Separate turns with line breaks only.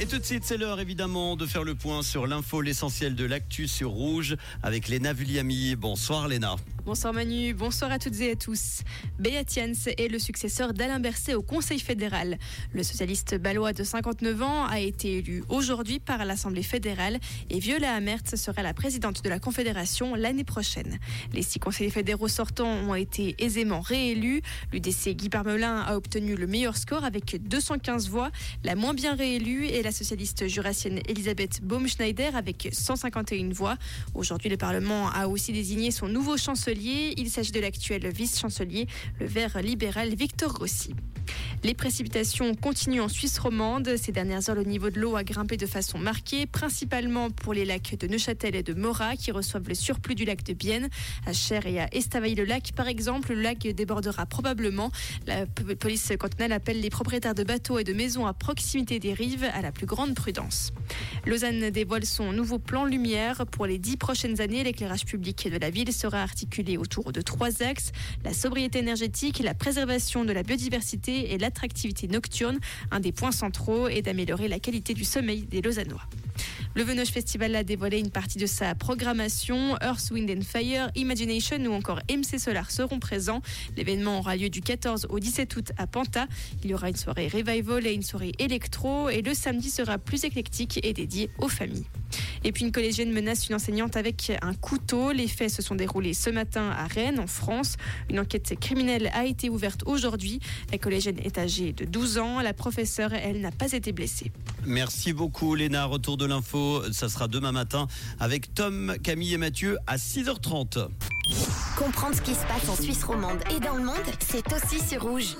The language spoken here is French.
Et tout de suite, c'est l'heure évidemment de faire le point sur l'info, l'essentiel de l'actu sur Rouge avec Léna Vulliami. Bonsoir Léna.
Bonsoir Manu, bonsoir à toutes et à tous. Beat est le successeur d'Alain Berset au Conseil fédéral. Le socialiste balois de 59 ans a été élu aujourd'hui par l'Assemblée fédérale et Viola Amert sera la présidente de la Confédération l'année prochaine. Les six conseillers fédéraux sortants ont été aisément réélus. L'UDC Guy Parmelin a obtenu le meilleur score avec 215 voix. La moins bien réélue est la socialiste jurassienne Elisabeth Baumschneider avec 151 voix. Aujourd'hui, le Parlement a aussi désigné son nouveau chancelier. Il s'agit de l'actuel vice-chancelier, le vert libéral Victor Rossi. Les précipitations continuent en Suisse romande. Ces dernières heures, le niveau de l'eau a grimpé de façon marquée, principalement pour les lacs de Neuchâtel et de Morat qui reçoivent le surplus du lac de Bienne. À Cher et à Estavayer-le-Lac, par exemple, le lac débordera probablement. La police cantonale appelle les propriétaires de bateaux et de maisons à proximité des rives à la plus grande prudence. Lausanne dévoile son nouveau plan lumière. Pour les dix prochaines années, l'éclairage public de la ville sera articulé autour de trois axes la sobriété énergétique, la préservation de la biodiversité et l'attractivité nocturne. Un des points centraux est d'améliorer la qualité du sommeil des Lausannois. Le Venoge Festival a dévoilé une partie de sa programmation. Earth, Wind and Fire, Imagination ou encore MC Solar seront présents. L'événement aura lieu du 14 au 17 août à Panta. Il y aura une soirée revival et une soirée électro. Et le samedi sera plus éclectique et dédié aux familles. Et puis une collégienne menace une enseignante avec un couteau. Les faits se sont déroulés ce matin à Rennes, en France. Une enquête criminelle a été ouverte aujourd'hui. La collégienne est âgée de 12 ans. La professeure, elle, n'a pas été blessée.
Merci beaucoup Léna. Retour de l'info, ça sera demain matin avec Tom, Camille et Mathieu à 6h30.
Comprendre ce qui se passe en Suisse romande et dans le monde, c'est aussi sur rouge.